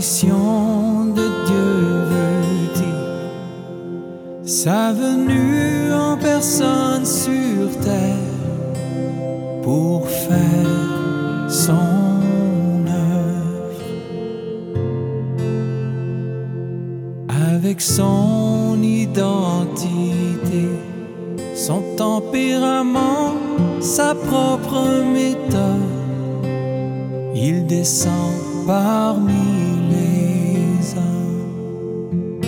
de Dieu veut dire sa venue en personne sur terre pour faire son œuvre avec son identité, son tempérament, sa propre méthode. Il descend parmi les hommes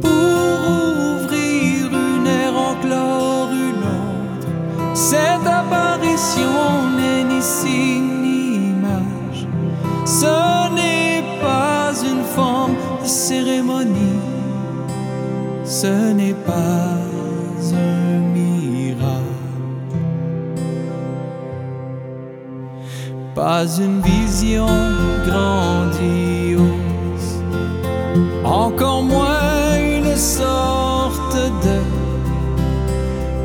pour ouvrir une ère enclore une autre. Cette apparition n'est ni signe ni image. Ce n'est pas une forme de cérémonie. Ce n'est pas un miracle. Pas une vision grandiose. Encore moins une sorte de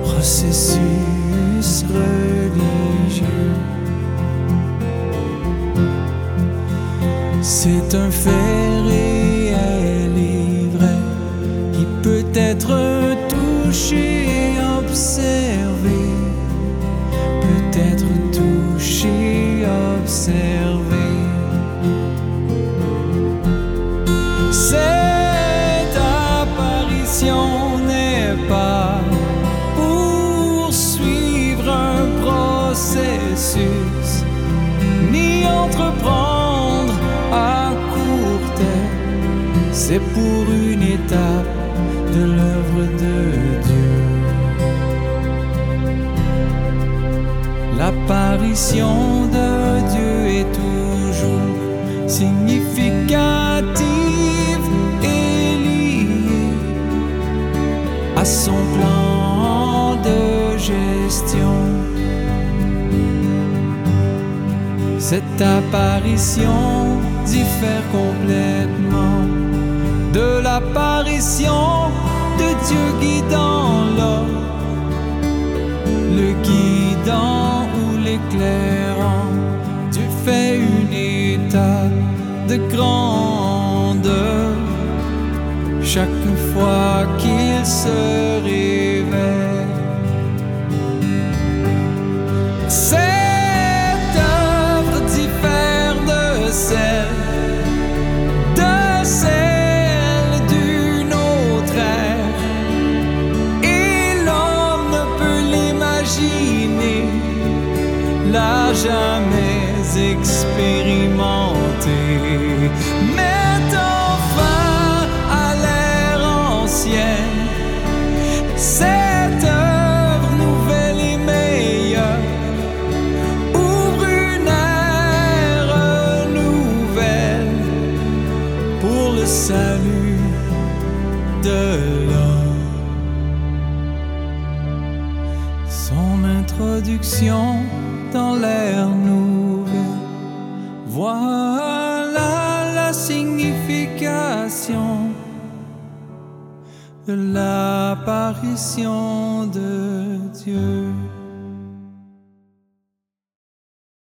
processus religieux. C'est un fait Cette apparition n'est pas pour suivre un processus, ni entreprendre à court terme. C'est pour une étape de l'œuvre de Dieu. L'apparition de Dieu est toujours significative Cette apparition diffère complètement de l'apparition de Dieu guidant l'homme, le guidant ou l'éclairant. Dieu fait une étape de grandeur chaque fois qu'il se révèle. De celle d'une autre ère, et l'homme ne peut l'imaginer, l'a jamais expérimenté. Mettant fin à l'ère ancienne, introduction dans l'ère nouvelle, voilà la signification de l'apparition de Dieu.